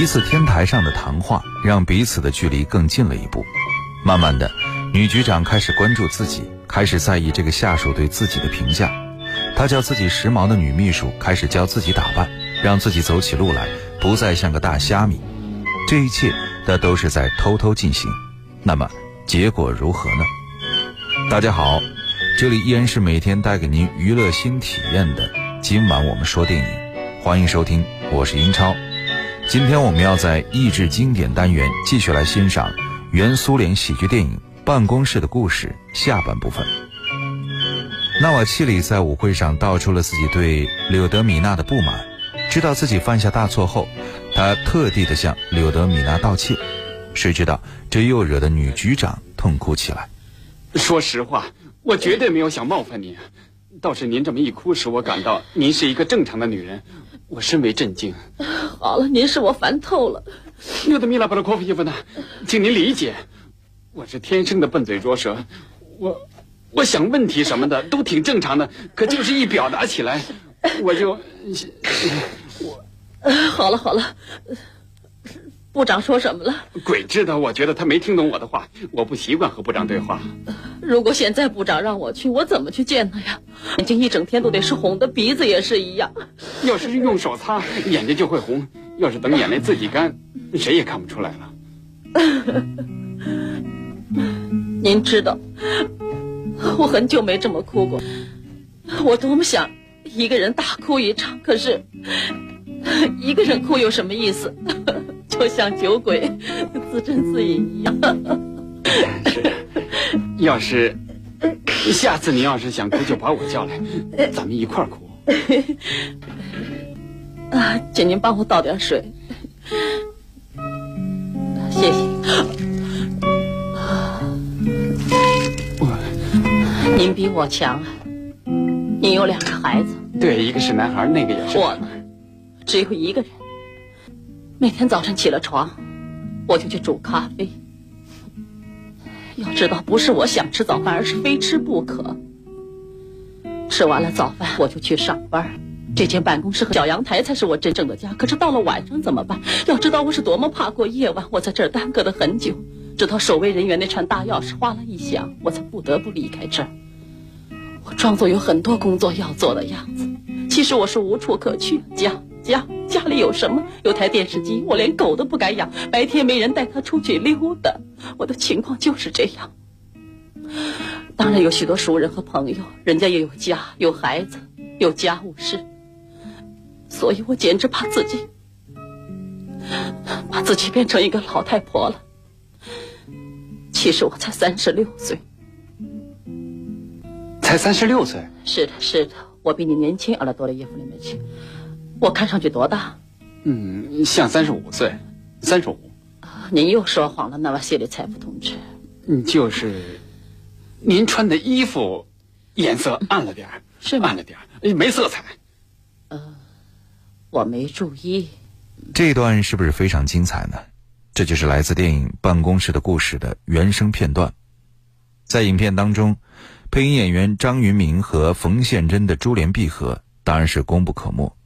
一次天台上的谈话，让彼此的距离更近了一步。慢慢的，女局长开始关注自己，开始在意这个下属对自己的评价。她叫自己时髦的女秘书开始教自己打扮，让自己走起路来不再像个大虾米。这一切，那都是在偷偷进行。那么，结果如何呢？大家好，这里依然是每天带给您娱乐新体验的。今晚我们说电影，欢迎收听，我是英超。今天我们要在益智经典单元继续来欣赏原苏联喜剧电影《办公室的故事》下半部分。纳瓦契里在舞会上道出了自己对柳德米娜的不满，知道自己犯下大错后，他特地的向柳德米娜道歉。谁知道这又惹得女局长痛哭起来。说实话，我绝对没有想冒犯您，倒是您这么一哭，使我感到您是一个正常的女人。我深为震惊。好了，您是我烦透了。纽德米拉·布拉科夫伊夫呢，请您理解，我是天生的笨嘴拙舌，我我想问题什么的都挺正常的，可就是一表达起来，我就我好了好了。部长说什么了？鬼知道！我觉得他没听懂我的话。我不习惯和部长对话。如果现在部长让我去，我怎么去见他呀？眼睛一整天都得是红的，鼻子也是一样。要是用手擦，眼睛就会红；要是等眼泪自己干，谁也看不出来了。您知道，我很久没这么哭过。我多么想一个人大哭一场，可是一个人哭有什么意思？就像酒鬼自斟自饮一样。是，要是下次你要是想哭，就把我叫来，咱们一块儿哭。啊，请您帮我倒点水，谢谢。您比我强啊，您有两个孩子。对，一个是男孩，那个也是。我呢，只有一个人。每天早晨起了床，我就去煮咖啡。要知道，不是我想吃早饭，而是非吃不可。吃完了早饭，我就去上班。这间办公室和小阳台才是我真正的家。可是到了晚上怎么办？要知道我是多么怕过夜晚，我在这儿耽搁了很久，直到守卫人员那串大钥匙哗啦一响，我才不得不离开这儿。我装作有很多工作要做的样子，其实我是无处可去。家。家家里有什么？有台电视机，我连狗都不敢养。白天没人带它出去溜达，我的情况就是这样。当然有许多熟人和朋友，人家也有家有孩子有家务事，所以我简直怕自己把自己变成一个老太婆了。其实我才三十六岁，才三十六岁。是的，是的，我比你年轻，阿拉多的衣服里面去。我看上去多大？嗯，像三十五岁，三十五。您又说谎了，那瓦谢里采夫同志。嗯，就是，您穿的衣服颜色暗了点儿，是暗了点儿，没色彩。呃，我没注意。这段是不是非常精彩呢？这就是来自电影《办公室的故事》的原声片段。在影片当中，配音演员张云明和冯宪珍的珠联璧合，当然是功不可没。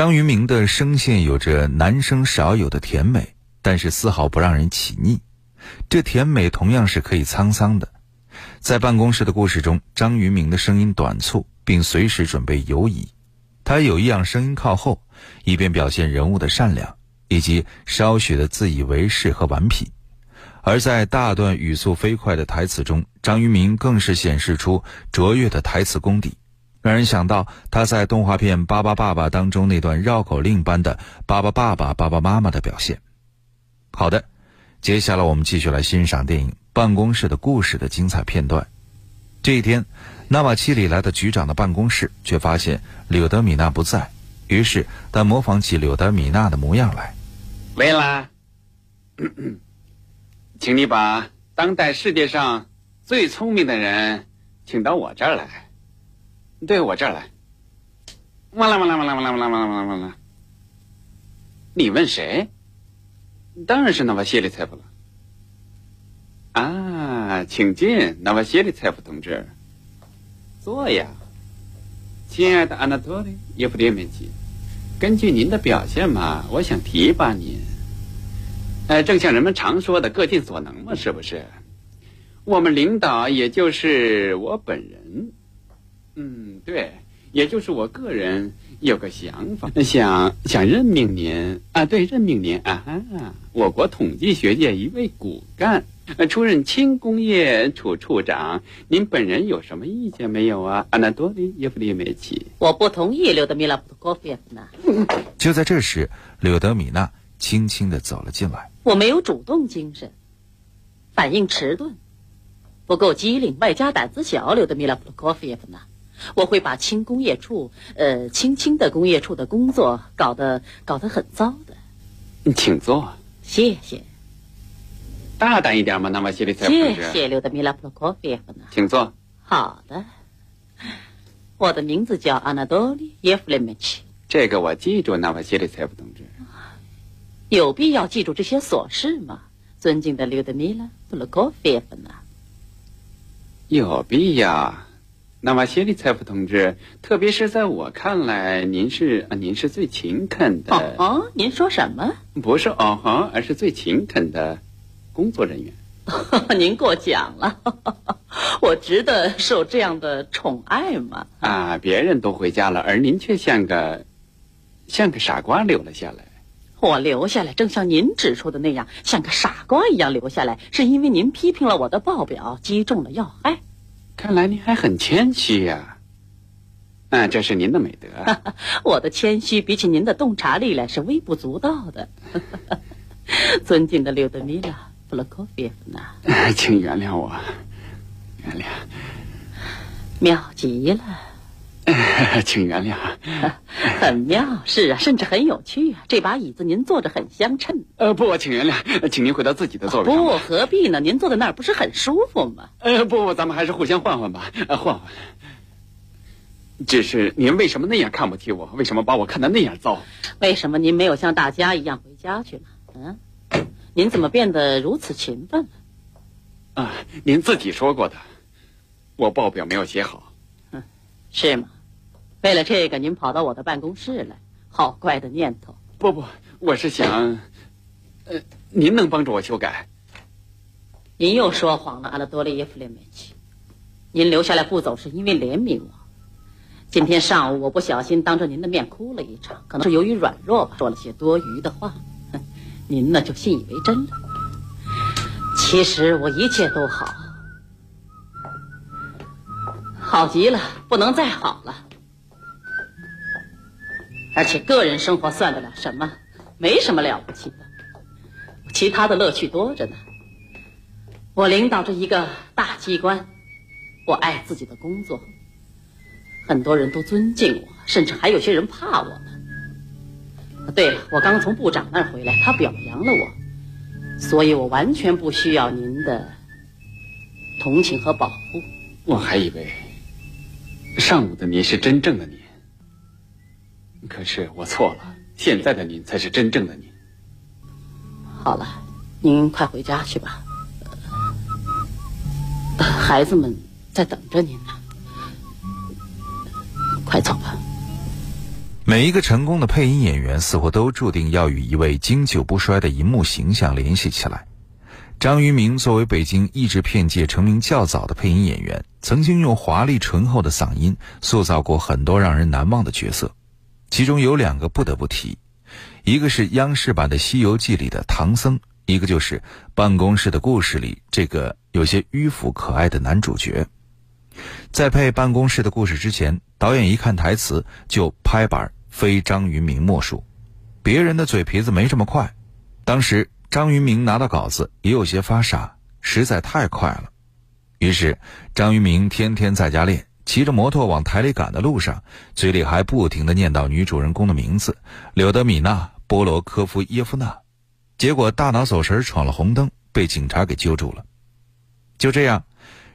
张云明的声线有着男生少有的甜美，但是丝毫不让人起腻。这甜美同样是可以沧桑的。在办公室的故事中，张云明的声音短促，并随时准备游移。他有意让声音靠后，以便表现人物的善良以及稍许的自以为是和顽皮。而在大段语速飞快的台词中，张云明更是显示出卓越的台词功底。让人想到他在动画片《巴巴爸爸》当中那段绕口令般的“巴巴爸爸，巴巴妈妈”的表现。好的，接下来我们继续来欣赏电影《办公室的故事》的精彩片段。这一天，纳瓦奇里来到局长的办公室，却发现柳德米娜不在。于是他模仿起柳德米娜的模样来：“维拉，请你把当代世界上最聪明的人请到我这儿来。”对我这儿来，哇啦哇啦哇啦哇啦哇啦哇啦哇啦！你问谁？当然是纳瓦谢里采夫了。啊，请进，纳瓦谢里采夫同志，坐呀。亲爱的安娜托利耶夫列面基，根据您的表现嘛，我想提拔您。呃，正像人们常说的“各尽所能”嘛，是不是？我们领导也就是我本人，嗯，对，也就是我个人有个想法，想想任命您啊，对，任命您啊，我国统计学界一位骨干。出任轻工业处处长，您本人有什么意见没有啊？安纳多利耶夫列梅奇，我不同意，柳德米拉普托科夫娜。就在这时，柳德米娜轻轻的走了进来。我没有主动精神，反应迟钝，不够机灵，外加胆子小。柳德米拉普托科夫娜，我会把轻工业处，呃，轻轻的工业处的工作搞得搞得很糟的。你请坐，谢谢。大胆一点嘛，那么谢里塞夫同志。谢谢刘德米拉普洛科菲夫娜，请坐。好的，我的名字叫阿纳多利耶夫列梅奇。这个我记住，那么谢里塞夫同志。有必要记住这些琐事吗，尊敬的刘德米拉普洛科菲夫娜？有必要。那么谢利采夫同志，特别是在我看来，您是啊，您是最勤恳的。哦，您说什么？不是哦哈，而是最勤恳的。工作人员，您过奖了，我值得受这样的宠爱吗？啊，别人都回家了，而您却像个像个傻瓜留了下来。我留下来，正像您指出的那样，像个傻瓜一样留下来，是因为您批评了我的报表，击中了要害。看来您还很谦虚呀。那，这是您的美德。我的谦虚比起您的洞察力来是微不足道的。尊敬的柳德米拉。弗洛科菲夫娜，请原谅我，原谅，妙极了，请原谅，很妙，是啊，甚至很有趣啊。这把椅子您坐着很相称。呃，不，请原谅，请您回到自己的座位上。不，何必呢？您坐在那儿不是很舒服吗？呃，不不，咱们还是互相换换吧，换换。只是您为什么那样看不起我？为什么把我看得那样糟？为什么您没有像大家一样回家去呢？嗯。您怎么变得如此勤奋了？啊，您自己说过的，我报表没有写好。嗯，是吗？为了这个，您跑到我的办公室来，好怪的念头！不不，我是想，呃，您能帮助我修改？您又说谎了，阿拉多利耶夫列梅奇。您留下来不走，是因为怜悯我。今天上午，我不小心当着您的面哭了一场，可能是由于软弱吧，说了些多余的话。您呢就信以为真了。其实我一切都好，好极了，不能再好了。而且个人生活算得了什么？没什么了不起的，其他的乐趣多着呢。我领导着一个大机关，我爱自己的工作，很多人都尊敬我，甚至还有些人怕我呢。对了，我刚从部长那儿回来，他表扬了我，所以我完全不需要您的同情和保护。我还以为上午的您是真正的您，可是我错了，现在的您才是真正的您。好了，您快回家去吧，孩子们在等着您呢，快走吧。每一个成功的配音演员似乎都注定要与一位经久不衰的银幕形象联系起来。张渝明作为北京译制片界成名较早的配音演员，曾经用华丽醇厚的嗓音塑造过很多让人难忘的角色，其中有两个不得不提，一个是央视版的《西游记》里的唐僧，一个就是《办公室的故事》里这个有些迂腐可爱的男主角。在配《办公室的故事》之前，导演一看台词就拍板。非张云明莫属，别人的嘴皮子没这么快。当时张云明拿到稿子也有些发傻，实在太快了。于是张云明天天在家练，骑着摩托往台里赶的路上，嘴里还不停地念叨女主人公的名字：柳德米娜·波罗科夫耶夫娜。结果大脑走神闯了红灯，被警察给揪住了。就这样，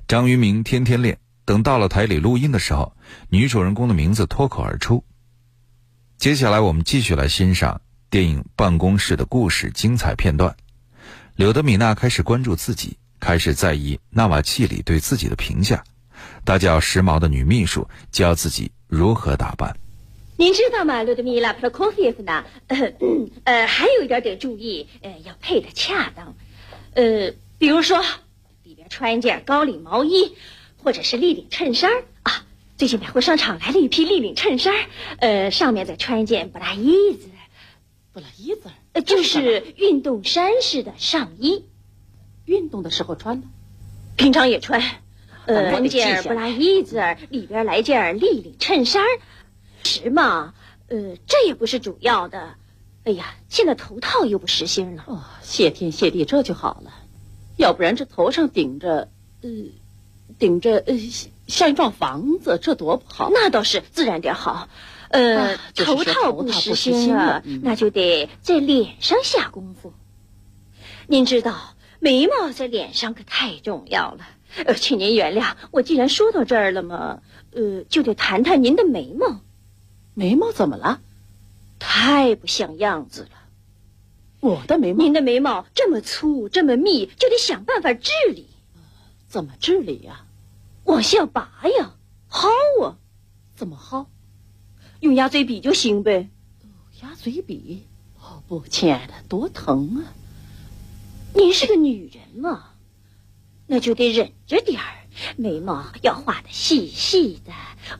张云明天天练，等到了台里录音的时候，女主人公的名字脱口而出。接下来，我们继续来欣赏电影《办公室的故事》精彩片段。柳德米娜开始关注自己，开始在意纳瓦契里对自己的评价。大叫时髦的女秘书教自己如何打扮。您知道吗，罗德米拉·普罗科菲耶夫娜？呃，呃，还有一点得注意，呃，要配的恰当。呃，比如说，里边穿一件高领毛衣，或者是立领衬衫啊。最近百货商场来了一批立领衬衫，呃，上面再穿一件布拉衣子。布拉衣子，呃，就是运动衫式的上衣。运动的时候穿的，平常也穿。呃，中件布拉衣子里边来件立领衬衫。时髦，呃，这也不是主要的。哎呀，现在头套又不实心了。哦，谢天谢地，这就好了。要不然这头上顶着，呃，顶着呃，像一幢房子，这多不好。那倒是自然点好。呃，头套不实心了，那就得在脸上下功夫。您知道，眉毛在脸上可太重要了。呃，请您原谅，我既然说到这儿了嘛，呃，就得谈谈您的眉毛。眉毛怎么了？太不像样子了。我的眉毛，您的眉毛这么粗这么密，就得想办法治理。怎么治理呀？往下拔呀，薅啊。怎么薅？用鸭嘴笔就行呗。鸭嘴笔？哦不，亲爱的，多疼啊！您是个女人嘛，那就得忍着点儿。眉毛要画的细细的，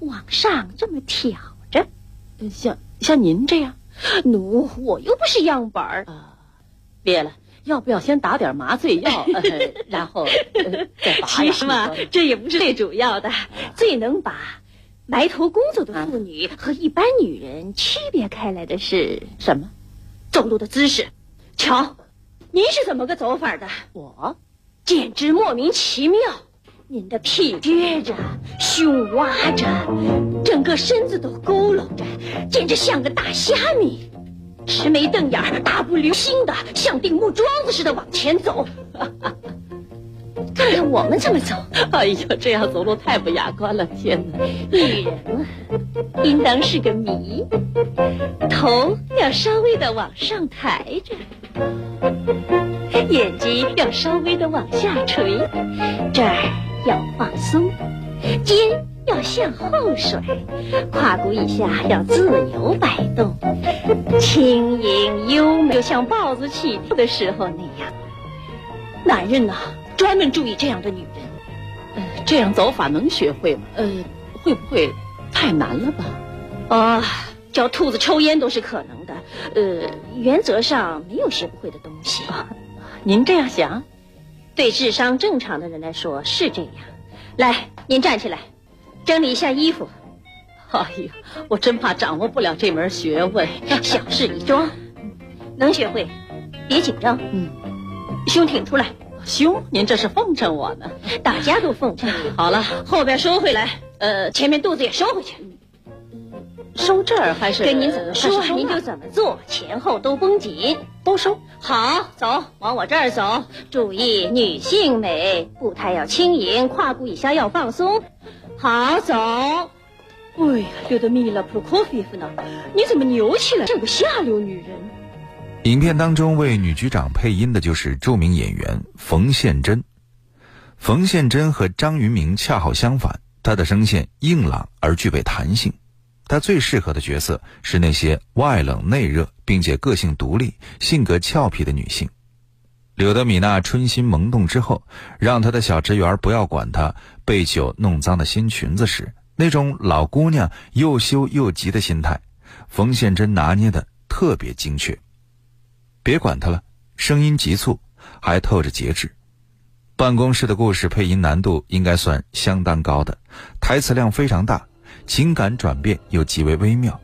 往上这么挑着。像像您这样，奴我又不是样板儿啊！别了，要不要先打点麻醉药，然后再拔其实嘛，这也不是最主要的。最能把埋头工作的妇女和一般女人区别开来的是什么？走路的姿势。瞧，您是怎么个走法的？我简直莫名其妙。您的屁撅着，胸挖着，整个身子都佝偻着，简直像个大虾米，直眉瞪眼，大步流星的，像钉木桩子似的往前走。看看我们怎么走？哎呀，这样走路太不雅观了！天哪，女人啊，应当是个谜，头要稍微的往上抬着。眼睛要稍微的往下垂，这儿要放松，肩要向后甩，胯骨以下要自由摆动，轻盈优美，就像豹子起跳的时候那样。男人呐，专门注意这样的女人。呃，这样走法能学会吗？呃，会不会太难了吧？啊，教兔子抽烟都是可能的。呃，原则上没有学不会的东西。您这样想，对智商正常的人来说是这样。来，您站起来，整理一下衣服。哎呀，我真怕掌握不了这门学问。小事一桩，能学会，别紧张。嗯，胸挺出来。胸？您这是奉承我呢？大家都奉承。好了，后边收回来。呃，前面肚子也收回去。收这儿还是跟您怎么说您就怎么做，前后都绷紧，都收好。走，往我这儿走，注意女性美，步态要轻盈，胯骨以下要放松。好，走。哎呀，刘德米拉普科菲夫呢，你怎么扭起来，像个下流女人？影片当中为女局长配音的就是著名演员冯宪珍。冯宪珍和张云明恰好相反，她的声线硬朗而具备弹性。她最适合的角色是那些外冷内热，并且个性独立、性格俏皮的女性。柳德米娜春心萌动之后，让她的小职员不要管她被酒弄脏的新裙子时，那种老姑娘又羞又急的心态，冯宪珍拿捏的特别精确。别管他了，声音急促，还透着节制。办公室的故事配音难度应该算相当高的，台词量非常大。情感转变又极为微妙，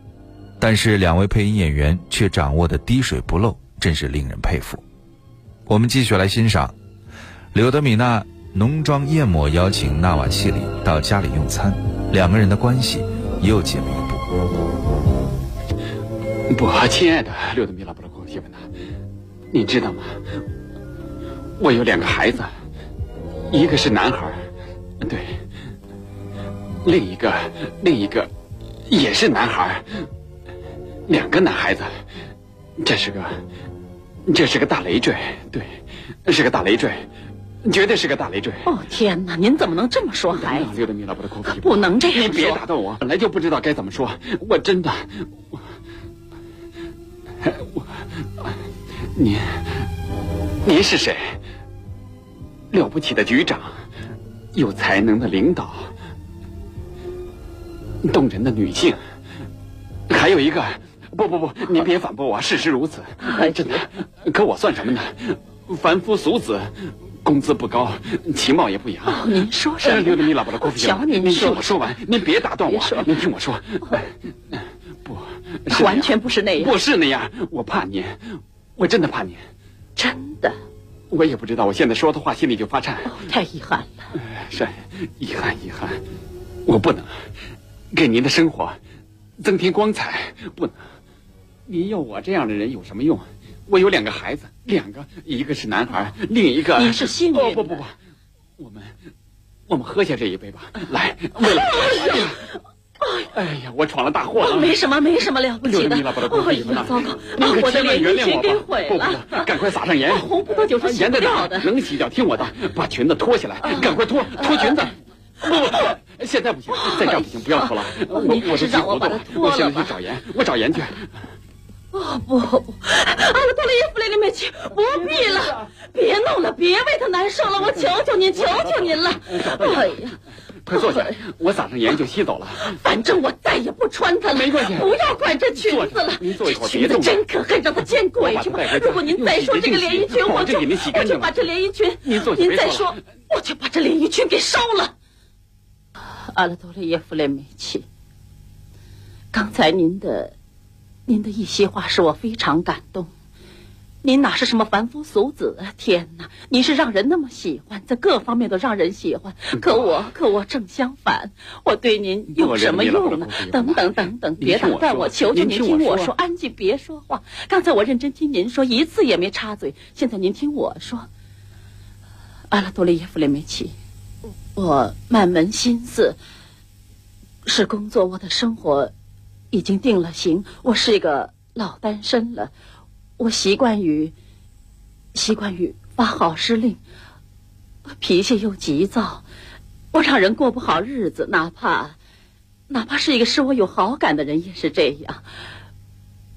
但是两位配音演员却掌握的滴水不漏，真是令人佩服。我们继续来欣赏，柳德米娜浓妆艳抹邀请纳瓦契里到家里用餐，两个人的关系又进了一步。不，亲爱的柳德米拉布拉科谢文娜，你知道吗？我有两个孩子，一个是男孩，对。另一个，另一个，也是男孩两个男孩子，这是个，这是个大累赘，对，是个大累赘。绝对是个大累赘。哦天哪，您怎么能这么说孩子？不能这样说。你别打断我，本来就不知道该怎么说。我真的，我，我，您，您是谁？了不起的局长，有才能的领导，动人的女性，还有一个，不不不，您别反驳我，事实如此，真的。可我算什么呢？凡夫俗子。工资不高，其貌也不扬。哦，您说什么？留着你老婆的姑父瞧您您听我说完，您别打断我。您听我说，不，完全不是那样。不是那样，我怕您，我真的怕您。真的？我也不知道，我现在说的话心里就发颤。太遗憾了。是，遗憾，遗憾。我不能给您的生活增添光彩，不能。您要我这样的人有什么用？我有两个孩子，两个，一个是男孩，另一个您是幸运。哦不不不，我们我们喝下这一杯吧。来，为了哎呀，我闯了大祸了。没什么，没什么了不起的。哎呀，糟糕，我的连衣裙给毁了。赶快撒上盐。红不多久是盐在哪？能洗掉，听我的，把裙子脱下来，赶快脱，脱裙子。不不不，现在不行，在这不行，不要脱了。我我我把它脱了我现在去找盐，我找盐去。哦不不，阿拉多耶夫雷里面去，不必了，别弄了，别为他难受了，我求求您，求求您了。哎呀，快坐下，我撒上盐就吸走了。反正我再也不穿它了，没关系，不要管这裙子了。您坐一会儿，裙子真可恨，让它见鬼去吧。如果您再说这个连衣裙，我就我就把这连衣裙，您坐您再说，我就把这连衣裙给烧了。阿拉多耶夫列梅奇，刚才您的。您的一席话使我非常感动。您哪是什么凡夫俗子？天哪，您是让人那么喜欢，在各方面都让人喜欢。可我，可我正相反。我对您有什么用呢？等等等等，别打断我，求求您听我说，安静，别说话。刚才我认真听您说，一次也没插嘴。现在您听我说，阿拉多利耶夫列梅奇，我满门心思是工作，我的生活。已经定了型，我是一个老单身了，我习惯于习惯于发号施令，脾气又急躁，我让人过不好日子，哪怕哪怕是一个使我有好感的人也是这样。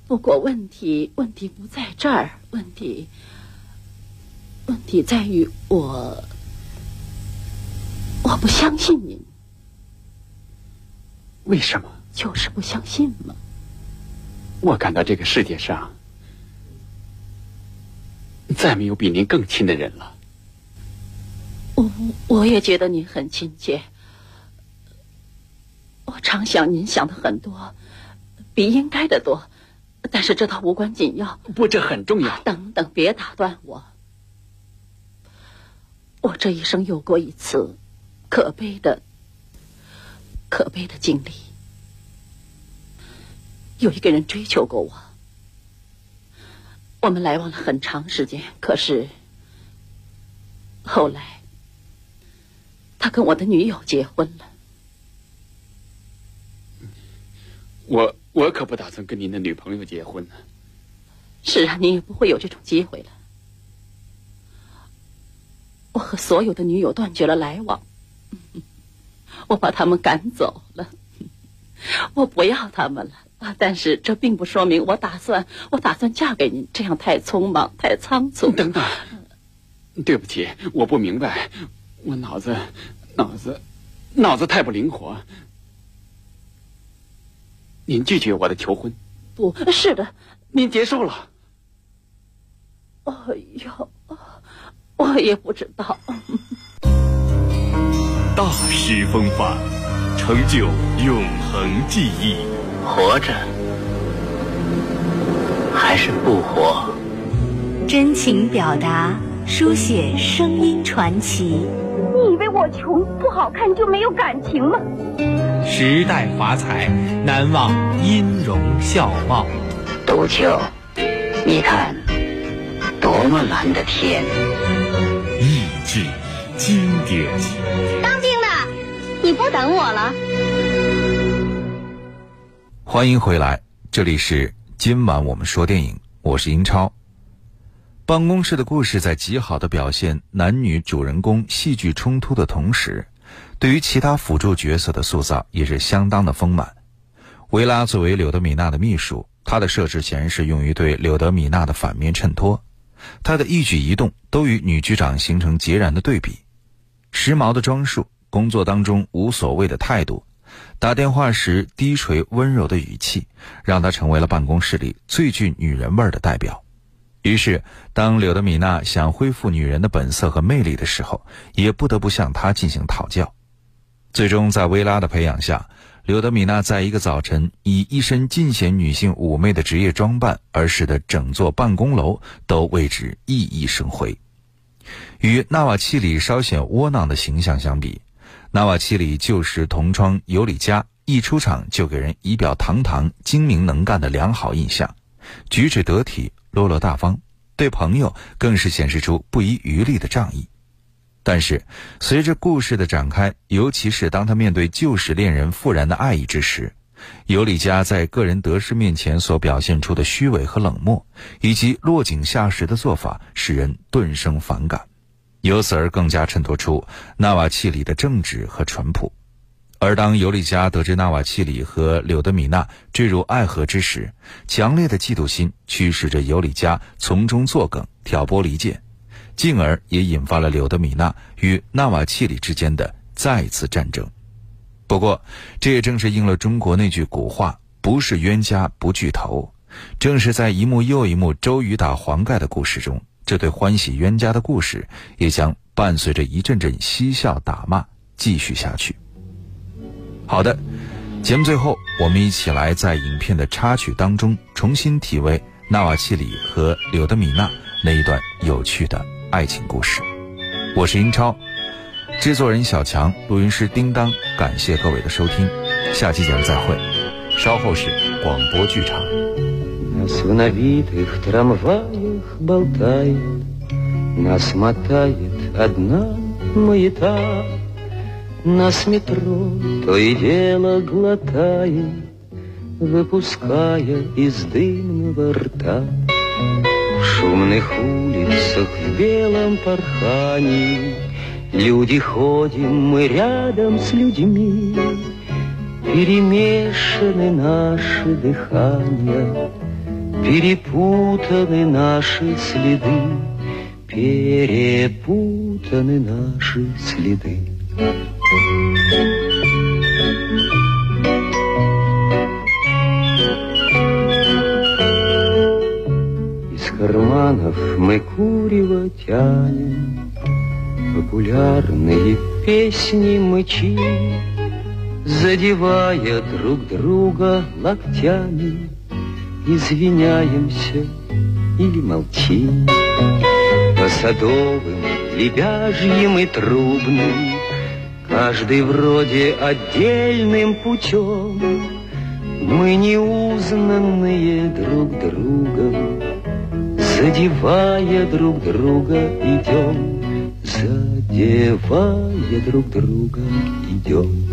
不过问题问题不在这儿，问题问题在于我我不相信您，为什么？就是不相信嘛。我感到这个世界上再没有比您更亲的人了。我我也觉得您很亲切。我常想您想的很多，比应该的多，但是这倒无关紧要。不，这很重要。等等，别打断我。我这一生有过一次可悲的、可悲的经历。有一个人追求过我，我们来往了很长时间。可是后来，他跟我的女友结婚了。我我可不打算跟您的女朋友结婚呢。是啊，你也不会有这种机会了。我和所有的女友断绝了来往，我把他们赶走了，我不要他们了。但是这并不说明我打算，我打算嫁给您，这样太匆忙，太仓促。等等，对不起，我不明白，我脑子，脑子，脑子太不灵活。您拒绝我的求婚？不是的，您接受了。哎呦，我也不知道。大师风范，成就永恒记忆。活着还是不活？真情表达，书写声音传奇。你以为我穷不好看就没有感情吗？时代华彩，难忘音容笑貌。杜秋，你看，多么蓝的天！意志经典。当兵的，你不等我了？欢迎回来，这里是今晚我们说电影，我是英超。办公室的故事在极好的表现男女主人公戏剧冲突的同时，对于其他辅助角色的塑造也是相当的丰满。维拉作为柳德米娜的秘书，她的设置显然是用于对柳德米娜的反面衬托，她的一举一动都与女局长形成截然的对比。时髦的装束，工作当中无所谓的态度。打电话时低垂温柔的语气，让她成为了办公室里最具女人味的代表。于是，当柳德米娜想恢复女人的本色和魅力的时候，也不得不向她进行讨教。最终，在薇拉的培养下，柳德米娜在一个早晨以一身尽显女性妩媚的职业装扮，而使得整座办公楼都为之熠熠生辉。与纳瓦契里稍显窝囊的形象相比，纳瓦契里旧时同窗尤里加一出场就给人仪表堂堂、精明能干的良好印象，举止得体、落落大方，对朋友更是显示出不遗余力的仗义。但是，随着故事的展开，尤其是当他面对旧时恋人复燃的爱意之时，尤里加在个人得失面前所表现出的虚伪和冷漠，以及落井下石的做法，使人顿生反感。由此而更加衬托出纳瓦契里的正直和淳朴，而当尤里加得知纳瓦契里和柳德米娜坠入爱河之时，强烈的嫉妒心驱使着尤里加从中作梗，挑拨离间，进而也引发了柳德米娜与纳瓦契里之间的再次战争。不过，这也正是应了中国那句古话：“不是冤家不聚头。”正是在一幕又一幕周瑜打黄盖的故事中。这对欢喜冤家的故事，也将伴随着一阵阵嬉笑打骂继续下去。好的，节目最后，我们一起来在影片的插曲当中重新体味纳瓦契里和柳德米娜那一段有趣的爱情故事。我是英超，制作人小强，录音师叮当，感谢各位的收听，下期节目再会。稍后是广播剧场。Нас в набитых трамваях болтает, Нас мотает одна маята, Нас метро то и дело глотает, Выпуская из дымного рта. В шумных улицах в белом порхании Люди ходим, мы рядом с людьми, Перемешаны наши дыхания — Перепутаны наши следы, перепутаны наши следы. Из карманов мы курево тянем, Популярные песни мычим, Задевая друг друга локтями извиняемся или молчим. По садовым, лебяжьим и трубным Каждый вроде отдельным путем. Мы неузнанные друг другом Задевая друг друга идем. Задевая друг друга идем